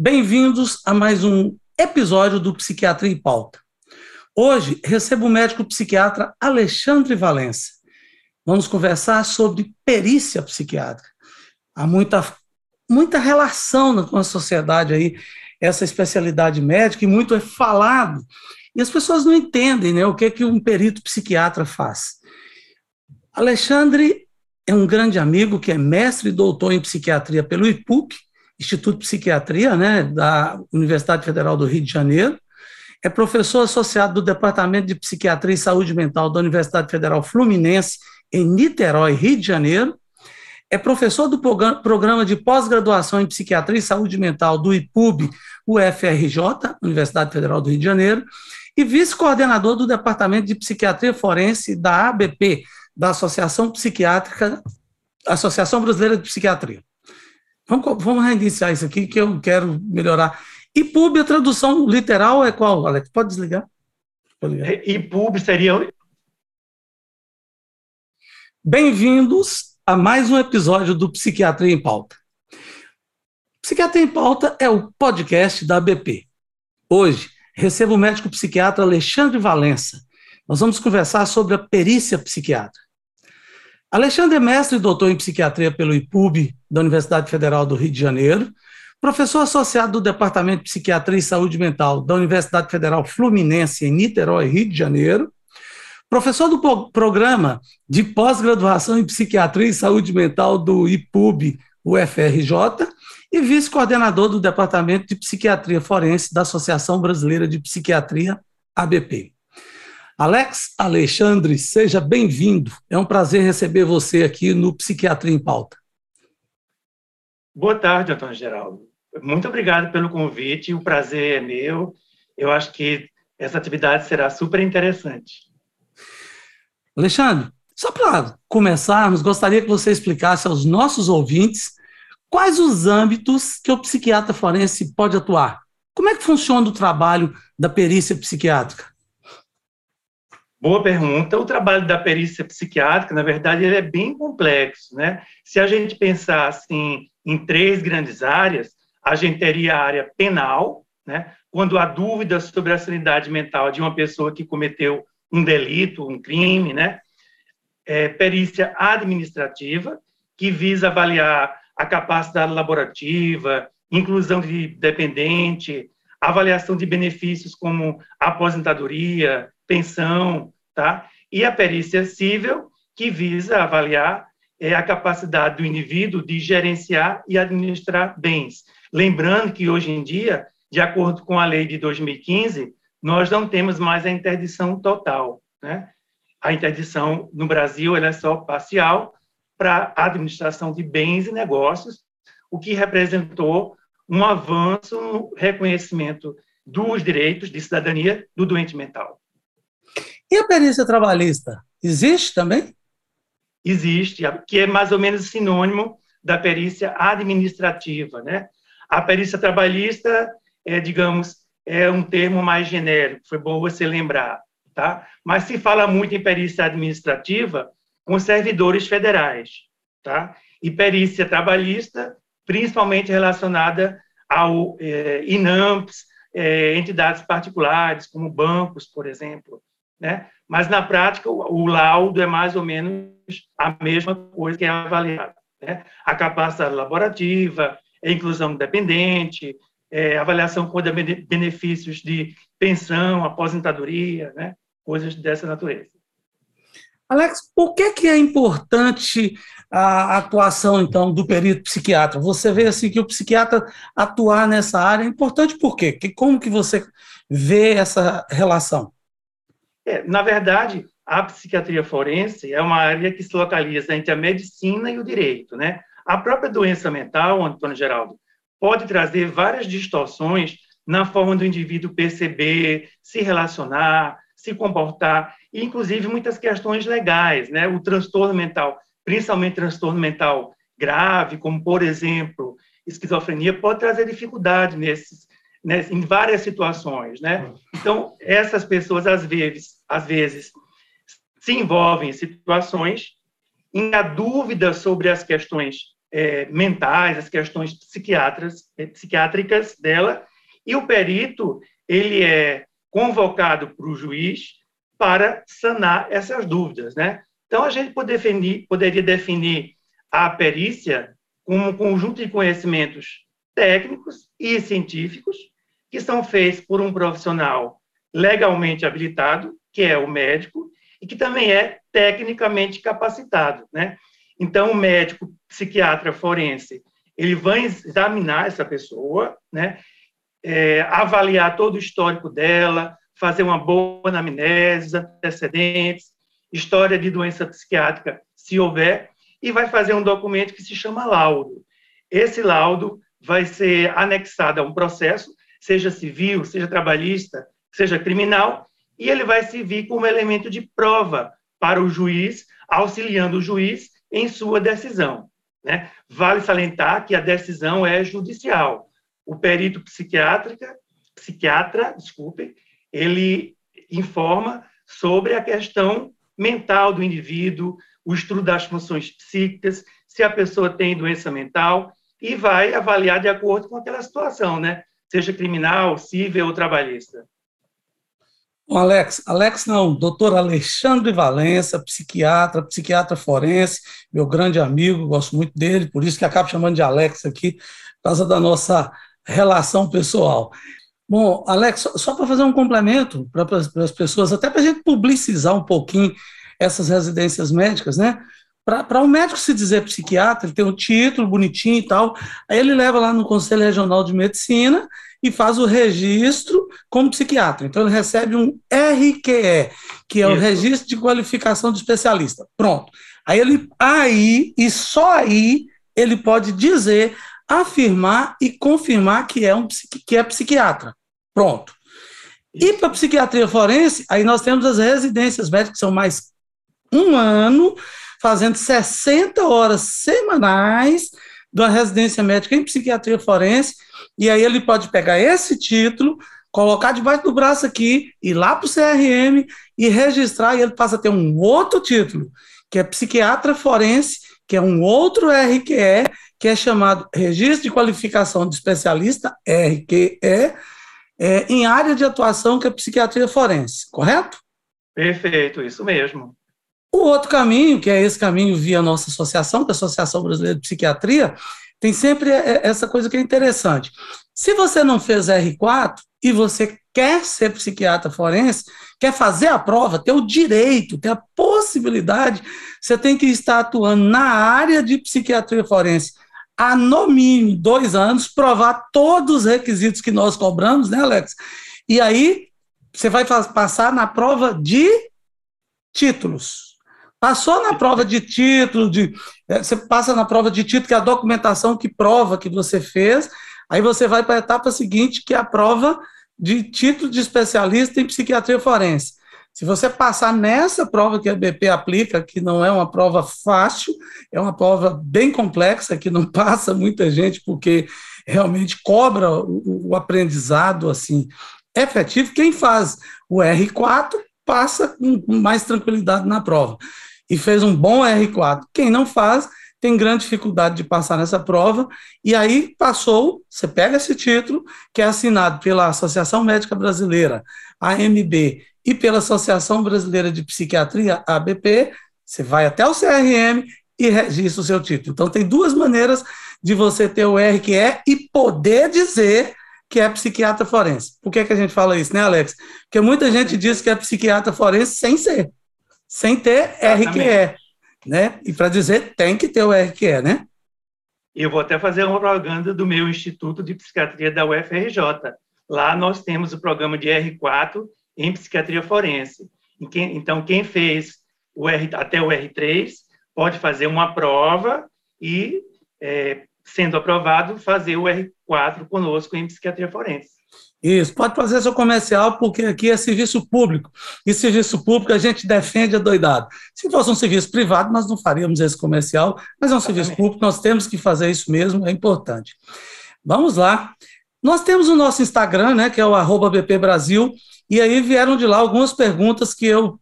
Bem-vindos a mais um episódio do Psiquiatria em Pauta. Hoje recebo o médico psiquiatra Alexandre Valença. Vamos conversar sobre perícia psiquiátrica. Há muita, muita relação com a sociedade aí, essa especialidade médica, e muito é falado e as pessoas não entendem né, o que, é que um perito psiquiatra faz. Alexandre é um grande amigo que é mestre e doutor em psiquiatria pelo IPUC, Instituto de Psiquiatria, né, da Universidade Federal do Rio de Janeiro. É professor associado do Departamento de Psiquiatria e Saúde Mental da Universidade Federal Fluminense, em Niterói, Rio de Janeiro. É professor do programa de pós-graduação em Psiquiatria e Saúde Mental do IPUB, UFRJ, Universidade Federal do Rio de Janeiro, e vice-coordenador do Departamento de Psiquiatria Forense da ABP, da Associação Psiquiátrica, Associação Brasileira de Psiquiatria. Vamos, vamos reiniciar isso aqui, que eu quero melhorar. IPUB, a tradução literal é qual, Alex? Pode desligar? IPUB seria. Bem-vindos a mais um episódio do Psiquiatria em Pauta. Psiquiatria em Pauta é o podcast da ABP. Hoje, recebo o médico psiquiatra Alexandre Valença. Nós vamos conversar sobre a perícia psiquiátrica. Alexandre é mestre doutor em psiquiatria pelo IPUB da Universidade Federal do Rio de Janeiro, professor associado do Departamento de Psiquiatria e Saúde Mental da Universidade Federal Fluminense em Niterói, Rio de Janeiro, professor do programa de pós-graduação em Psiquiatria e Saúde Mental do IPUB, UFRJ, e vice-coordenador do Departamento de Psiquiatria Forense da Associação Brasileira de Psiquiatria, ABP. Alex Alexandre, seja bem-vindo. É um prazer receber você aqui no Psiquiatria em Pauta. Boa tarde, Antônio Geraldo. Muito obrigado pelo convite, o prazer é meu. Eu acho que essa atividade será super interessante. Alexandre, só para começarmos, gostaria que você explicasse aos nossos ouvintes Quais os âmbitos que o psiquiatra forense pode atuar? Como é que funciona o trabalho da perícia psiquiátrica? Boa pergunta. O trabalho da perícia psiquiátrica, na verdade, ele é bem complexo, né? Se a gente pensar assim em três grandes áreas, a gente teria a área penal, né? Quando há dúvidas sobre a sanidade mental de uma pessoa que cometeu um delito, um crime, né? É, perícia administrativa, que visa avaliar a capacidade laborativa, inclusão de dependente, avaliação de benefícios como aposentadoria, pensão, tá? E a perícia civil, que visa avaliar é, a capacidade do indivíduo de gerenciar e administrar bens. Lembrando que hoje em dia, de acordo com a lei de 2015, nós não temos mais a interdição total, né? A interdição no Brasil é só parcial, para administração de bens e negócios, o que representou um avanço no reconhecimento dos direitos de cidadania do doente mental. E a perícia trabalhista existe também? Existe, que é mais ou menos sinônimo da perícia administrativa, né? A perícia trabalhista é, digamos, é um termo mais genérico, foi bom você lembrar, tá? Mas se fala muito em perícia administrativa, com servidores federais, tá? E perícia trabalhista, principalmente relacionada ao é, INAMPS, é, entidades particulares, como bancos, por exemplo, né? Mas, na prática, o, laudo é mais ou menos a mesma coisa que é avaliada, né? A capacidade laborativa, a inclusão dependente, é, avaliação com benefícios de pensão, aposentadoria, né? Coisas dessa natureza. Alex, por que, que é importante a atuação, então, do perito psiquiatra? Você vê assim que o psiquiatra atuar nessa área é importante por quê? Que, como que você vê essa relação? É, na verdade, a psiquiatria forense é uma área que se localiza entre a medicina e o direito, né? A própria doença mental, Antônio Geraldo, pode trazer várias distorções na forma do indivíduo perceber, se relacionar, se comportar, e inclusive muitas questões legais, né? O transtorno mental, principalmente transtorno mental grave, como por exemplo esquizofrenia, pode trazer dificuldade nesses, nesses em várias situações, né? Então essas pessoas às vezes, às vezes se envolvem em situações em a dúvida sobre as questões é, mentais, as questões é, psiquiátricas dela, e o perito ele é convocado para o juiz para sanar essas dúvidas, né? Então a gente pode definir, poderia definir a perícia como um conjunto de conhecimentos técnicos e científicos que são feitos por um profissional legalmente habilitado, que é o médico, e que também é tecnicamente capacitado, né? Então, o médico psiquiatra forense, ele vai examinar essa pessoa, né? É, avaliar todo o histórico dela, fazer uma boa anamnese, antecedentes, história de doença psiquiátrica, se houver, e vai fazer um documento que se chama laudo. Esse laudo vai ser anexado a um processo, seja civil, seja trabalhista, seja criminal, e ele vai servir como elemento de prova para o juiz, auxiliando o juiz em sua decisão. Né? Vale salientar que a decisão é judicial. O perito psiquiátrica, psiquiatra, desculpe, ele informa sobre a questão mental do indivíduo, o estudo das funções psíquicas, se a pessoa tem doença mental, e vai avaliar de acordo com aquela situação, né? Seja criminal, civil ou trabalhista. Bom, Alex, Alex não, doutor Alexandre Valença, psiquiatra, psiquiatra forense, meu grande amigo, gosto muito dele, por isso que acabo chamando de Alex aqui, por causa da nossa relação pessoal. Bom, Alex, só, só para fazer um complemento para as pessoas, até para a gente publicizar um pouquinho essas residências médicas, né? Para o um médico se dizer psiquiatra, ele tem um título bonitinho e tal, aí ele leva lá no Conselho Regional de Medicina e faz o registro como psiquiatra. Então, ele recebe um RQE, que é Isso. o Registro de Qualificação de Especialista. Pronto. Aí ele, aí, e só aí, ele pode dizer, afirmar e confirmar que é, um, que é psiquiatra. Pronto. E para psiquiatria forense, aí nós temos as residências médicas, que são mais um ano, fazendo 60 horas semanais uma residência médica em psiquiatria forense, e aí ele pode pegar esse título, colocar debaixo do braço aqui, ir lá para o CRM e registrar, e ele passa a ter um outro título, que é psiquiatra forense, que é um outro RQE, que é chamado Registro de Qualificação de Especialista, RQE, é, em área de atuação que é psiquiatria forense, correto? Perfeito, isso mesmo. O outro caminho, que é esse caminho via nossa associação, que é a Associação Brasileira de Psiquiatria, tem sempre essa coisa que é interessante. Se você não fez R4 e você quer ser psiquiatra forense, quer fazer a prova, ter o direito, ter a possibilidade, você tem que estar atuando na área de psiquiatria forense há no mínimo dois anos, provar todos os requisitos que nós cobramos, né, Alex? E aí você vai passar na prova de títulos. Passou na prova de título, de, é, você passa na prova de título, que é a documentação que prova que você fez, aí você vai para a etapa seguinte, que é a prova de título de especialista em psiquiatria forense. Se você passar nessa prova que a BP aplica, que não é uma prova fácil, é uma prova bem complexa, que não passa muita gente, porque realmente cobra o, o aprendizado assim efetivo, quem faz o R4 passa com mais tranquilidade na prova e fez um bom R4. Quem não faz, tem grande dificuldade de passar nessa prova, e aí passou, você pega esse título, que é assinado pela Associação Médica Brasileira, AMB, e pela Associação Brasileira de Psiquiatria, ABP, você vai até o CRM e registra o seu título. Então, tem duas maneiras de você ter o RQE e poder dizer que é psiquiatra forense. Por que, que a gente fala isso, né, Alex? Porque muita gente diz que é psiquiatra forense sem ser sem ter Exatamente. RQE, né? E para dizer, tem que ter o RQE, né? Eu vou até fazer uma propaganda do meu Instituto de Psiquiatria da UFRJ. Lá nós temos o programa de R4 em psiquiatria forense. Então, quem fez o R, até o R3 pode fazer uma prova e, é, sendo aprovado, fazer o R4 conosco em psiquiatria forense. Isso, pode fazer seu comercial, porque aqui é serviço público. E serviço público a gente defende a doidado. Se fosse um serviço privado, nós não faríamos esse comercial, mas é um serviço público, nós temos que fazer isso mesmo, é importante. Vamos lá. Nós temos o nosso Instagram, né, que é o arroba BP Brasil, e aí vieram de lá algumas perguntas que eu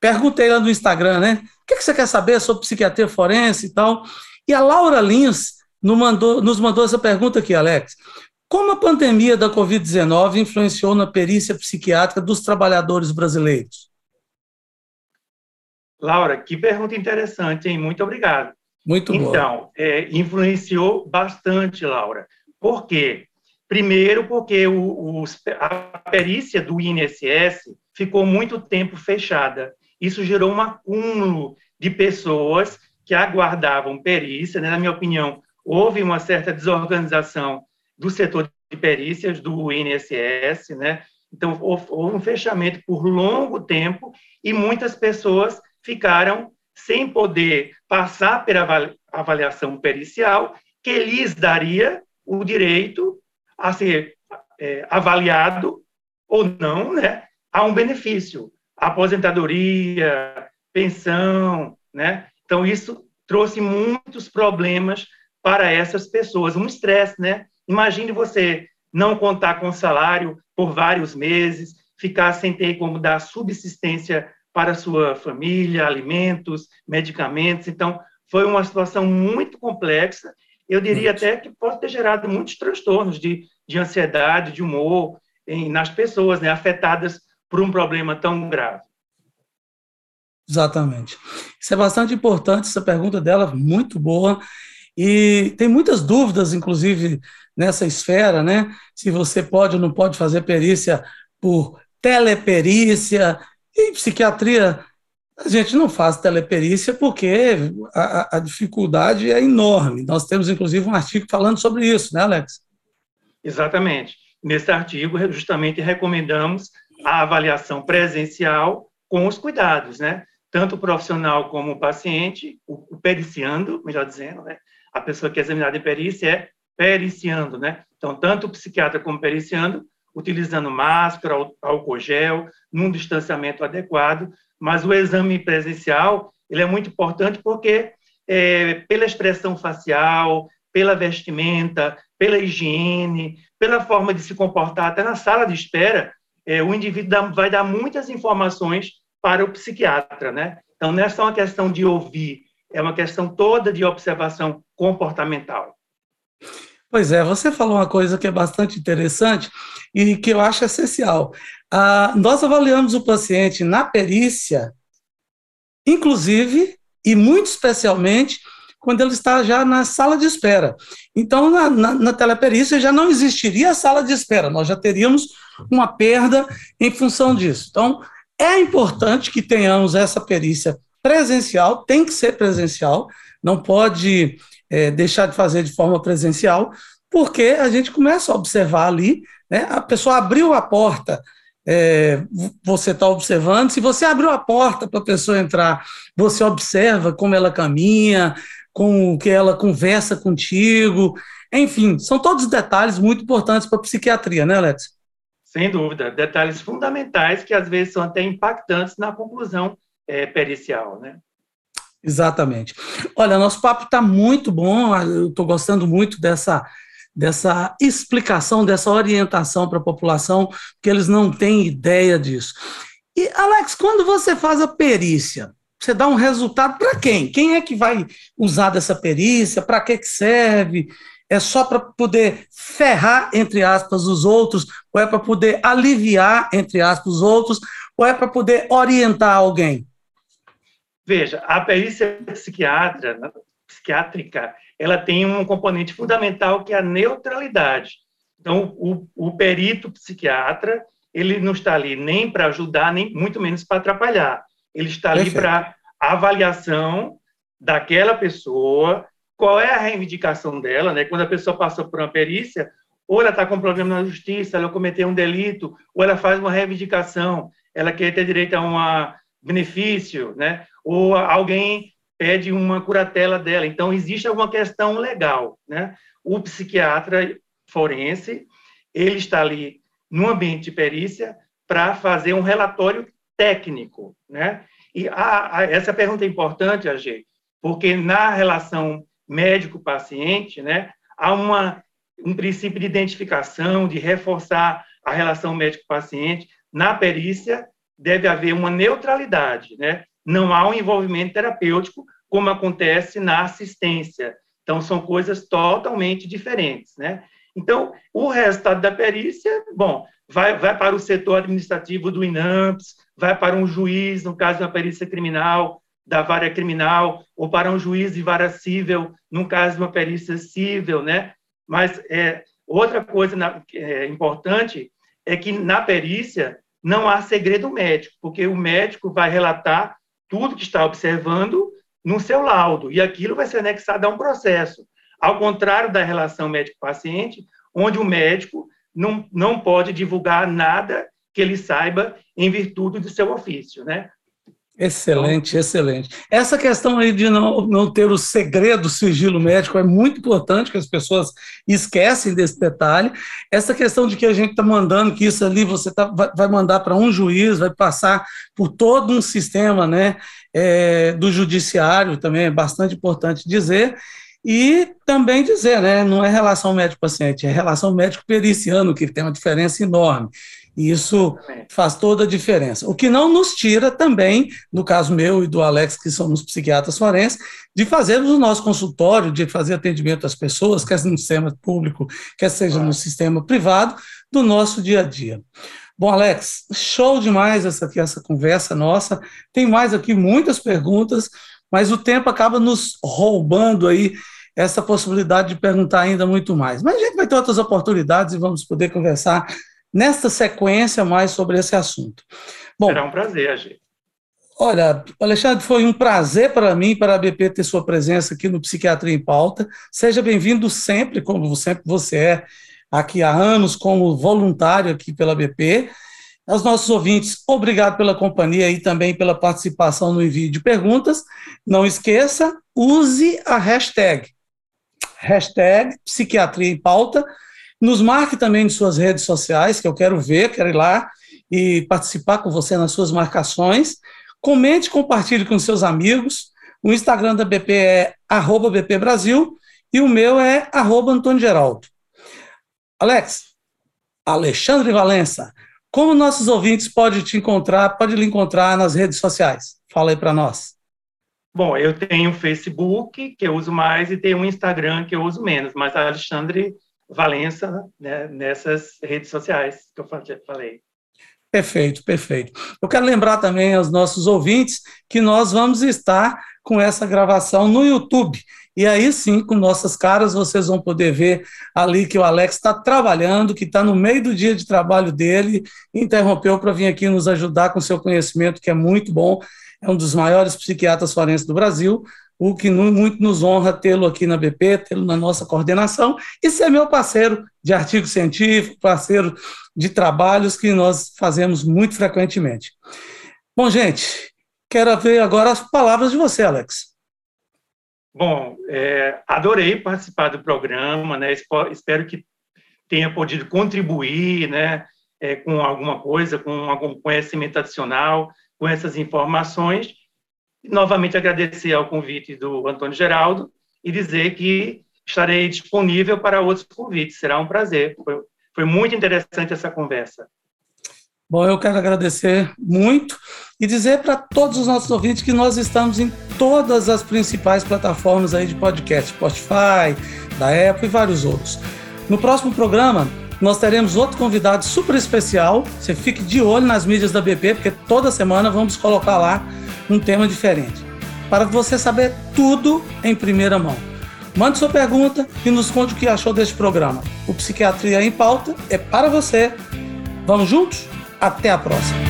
perguntei lá no Instagram, né? O que, você quer saber sobre psiquiatria forense e tal? E a Laura Lins nos mandou, nos mandou essa pergunta aqui, Alex. Como a pandemia da Covid-19 influenciou na perícia psiquiátrica dos trabalhadores brasileiros? Laura, que pergunta interessante, hein? Muito obrigado. Muito bom. Então, é, influenciou bastante, Laura. Por quê? Primeiro, porque o, o, a perícia do INSS ficou muito tempo fechada. Isso gerou um acúmulo de pessoas que aguardavam perícia. Né? Na minha opinião, houve uma certa desorganização do setor de perícias do INSS, né? Então, houve um fechamento por longo tempo e muitas pessoas ficaram sem poder passar pela avaliação pericial, que lhes daria o direito a ser é, avaliado ou não, né, a um benefício, aposentadoria, pensão, né? Então isso trouxe muitos problemas para essas pessoas, um estresse, né? Imagine você não contar com salário por vários meses, ficar sem ter como dar subsistência para sua família, alimentos, medicamentos. Então, foi uma situação muito complexa. Eu diria até que pode ter gerado muitos transtornos de, de ansiedade, de humor em, nas pessoas né, afetadas por um problema tão grave. Exatamente. Isso é bastante importante, essa pergunta dela, muito boa. E tem muitas dúvidas, inclusive, nessa esfera, né? Se você pode ou não pode fazer perícia por teleperícia. E psiquiatria, a gente não faz teleperícia porque a, a dificuldade é enorme. Nós temos, inclusive, um artigo falando sobre isso, né, Alex? Exatamente. Nesse artigo, justamente recomendamos a avaliação presencial com os cuidados, né? Tanto o profissional como o paciente, o periciando, melhor dizendo, né? A pessoa que é examinada em perícia é periciando, né? Então, tanto o psiquiatra como o periciando, utilizando máscara, álcool gel, num distanciamento adequado, mas o exame presencial, ele é muito importante porque é, pela expressão facial, pela vestimenta, pela higiene, pela forma de se comportar, até na sala de espera, é, o indivíduo dá, vai dar muitas informações para o psiquiatra, né? Então, não é só uma questão de ouvir, é uma questão toda de observação comportamental. Pois é, você falou uma coisa que é bastante interessante e que eu acho essencial. Ah, nós avaliamos o paciente na perícia, inclusive e muito especialmente quando ele está já na sala de espera. Então, na, na, na teleperícia já não existiria a sala de espera, nós já teríamos uma perda em função disso. Então, é importante que tenhamos essa perícia presencial, tem que ser presencial, não pode é, deixar de fazer de forma presencial, porque a gente começa a observar ali, né, a pessoa abriu a porta, é, você está observando, se você abriu a porta para a pessoa entrar, você observa como ela caminha, com que ela conversa contigo, enfim, são todos detalhes muito importantes para a psiquiatria, né, Alex? Sem dúvida, detalhes fundamentais que às vezes são até impactantes na conclusão é, pericial, né? Exatamente. Olha, nosso papo está muito bom, eu estou gostando muito dessa, dessa explicação, dessa orientação para a população, que eles não têm ideia disso. E, Alex, quando você faz a perícia, você dá um resultado para quem? Quem é que vai usar dessa perícia? Para que, que serve? É só para poder ferrar, entre aspas, os outros? Ou é para poder aliviar, entre aspas, os outros? Ou é para poder orientar alguém? Veja, a perícia psiquiatra, psiquiátrica, ela tem um componente fundamental que é a neutralidade. Então, o, o perito psiquiatra, ele não está ali nem para ajudar, nem muito menos para atrapalhar. Ele está ali para avaliação daquela pessoa, qual é a reivindicação dela, né? Quando a pessoa passa por uma perícia, ou ela está com um problema na justiça, ela cometeu um delito, ou ela faz uma reivindicação, ela quer ter direito a um benefício, né? Ou alguém pede uma curatela dela. Então, existe alguma questão legal, né? O psiquiatra forense, ele está ali no ambiente de perícia para fazer um relatório técnico, né? E a, a, essa pergunta é importante, AG, porque na relação médico-paciente, né, há uma, um princípio de identificação, de reforçar a relação médico-paciente. Na perícia, deve haver uma neutralidade, né? Não há um envolvimento terapêutico, como acontece na assistência. Então, são coisas totalmente diferentes, né? Então, o resultado da perícia, bom, vai, vai para o setor administrativo do INAMPS, vai para um juiz, no caso da perícia criminal, da vara criminal, ou para um juiz de vara civil, no caso de uma perícia civil, né? Mas é, outra coisa na, é, importante é que na perícia não há segredo médico, porque o médico vai relatar tudo que está observando no seu laudo, e aquilo vai ser anexado a um processo. Ao contrário da relação médico-paciente, onde o médico não, não pode divulgar nada que ele saiba em virtude do seu ofício, né? Excelente, então, excelente. Essa questão aí de não, não ter o segredo do sigilo médico é muito importante, que as pessoas esquecem desse detalhe. Essa questão de que a gente está mandando, que isso ali você tá, vai mandar para um juiz, vai passar por todo um sistema né, é, do judiciário, também é bastante importante dizer. E também dizer, né, não é relação médico-paciente, é relação médico-periciano, que tem uma diferença enorme. E isso faz toda a diferença. O que não nos tira também, no caso meu e do Alex, que somos psiquiatras forenses, de fazermos o nosso consultório, de fazer atendimento às pessoas, quer seja no sistema público, quer seja no sistema privado, do nosso dia a dia. Bom, Alex, show demais essa aqui, essa conversa nossa. Tem mais aqui muitas perguntas, mas o tempo acaba nos roubando aí essa possibilidade de perguntar ainda muito mais. Mas a gente vai ter outras oportunidades e vamos poder conversar nesta sequência mais sobre esse assunto. Bom, Será um prazer, Agir. Olha, Alexandre, foi um prazer para mim, para a BP, ter sua presença aqui no Psiquiatria em Pauta. Seja bem-vindo sempre, como sempre você é aqui há anos, como voluntário aqui pela BP. Aos nossos ouvintes, obrigado pela companhia e também pela participação no envio de perguntas. Não esqueça, use a hashtag, hashtag Psiquiatria em Pauta, nos marque também em suas redes sociais, que eu quero ver, quero ir lá e participar com você nas suas marcações. Comente, compartilhe com seus amigos. O Instagram da BP é arroba BP Brasil e o meu é Antônio Geraldo. Alex, Alexandre Valença, como nossos ouvintes podem te encontrar, pode lhe encontrar nas redes sociais? Fala aí para nós. Bom, eu tenho o Facebook, que eu uso mais, e tenho o Instagram, que eu uso menos, mas Alexandre Valença né, nessas redes sociais que eu falei. Perfeito, perfeito. Eu quero lembrar também aos nossos ouvintes que nós vamos estar com essa gravação no YouTube. E aí sim, com nossas caras, vocês vão poder ver ali que o Alex está trabalhando, que está no meio do dia de trabalho dele, interrompeu para vir aqui nos ajudar com seu conhecimento, que é muito bom. É um dos maiores psiquiatras forenses do Brasil, o que muito nos honra tê-lo aqui na BP, tê-lo na nossa coordenação e ser meu parceiro de artigo científico, parceiro de trabalhos que nós fazemos muito frequentemente. Bom, gente, quero ver agora as palavras de você, Alex. Bom, é, adorei participar do programa, né? Espero que tenha podido contribuir, né? É, com alguma coisa, com algum conhecimento adicional, com essas informações novamente agradecer ao convite do Antônio Geraldo e dizer que estarei disponível para outros convites. Será um prazer. Foi, foi muito interessante essa conversa. Bom, eu quero agradecer muito e dizer para todos os nossos ouvintes que nós estamos em todas as principais plataformas aí de podcast, Spotify, da Apple e vários outros. No próximo programa, nós teremos outro convidado super especial. Você fique de olho nas mídias da BP, porque toda semana vamos colocar lá um tema diferente, para você saber tudo em primeira mão. Mande sua pergunta e nos conte o que achou deste programa. O Psiquiatria em Pauta é para você. Vamos juntos? Até a próxima!